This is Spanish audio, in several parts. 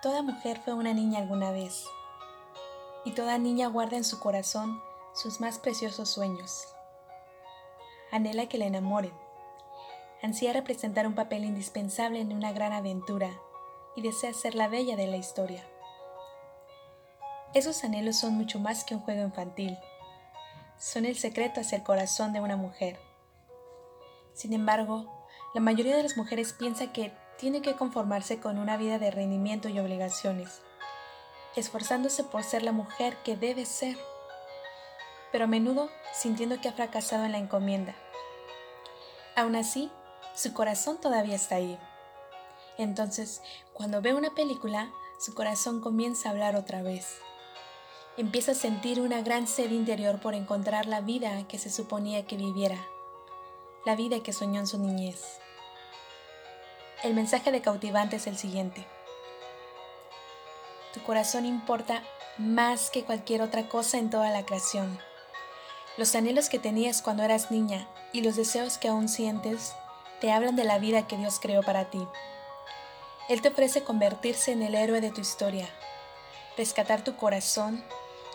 Toda mujer fue una niña alguna vez, y toda niña guarda en su corazón sus más preciosos sueños. Anhela que la enamoren, ansía representar un papel indispensable en una gran aventura y desea ser la bella de la historia. Esos anhelos son mucho más que un juego infantil, son el secreto hacia el corazón de una mujer. Sin embargo, la mayoría de las mujeres piensa que tiene que conformarse con una vida de rendimiento y obligaciones, esforzándose por ser la mujer que debe ser, pero a menudo sintiendo que ha fracasado en la encomienda. Aún así, su corazón todavía está ahí. Entonces, cuando ve una película, su corazón comienza a hablar otra vez. Empieza a sentir una gran sed interior por encontrar la vida que se suponía que viviera, la vida que soñó en su niñez. El mensaje de cautivante es el siguiente. Tu corazón importa más que cualquier otra cosa en toda la creación. Los anhelos que tenías cuando eras niña y los deseos que aún sientes te hablan de la vida que Dios creó para ti. Él te ofrece convertirse en el héroe de tu historia, rescatar tu corazón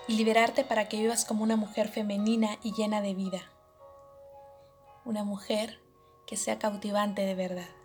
y liberarte para que vivas como una mujer femenina y llena de vida. Una mujer que sea cautivante de verdad.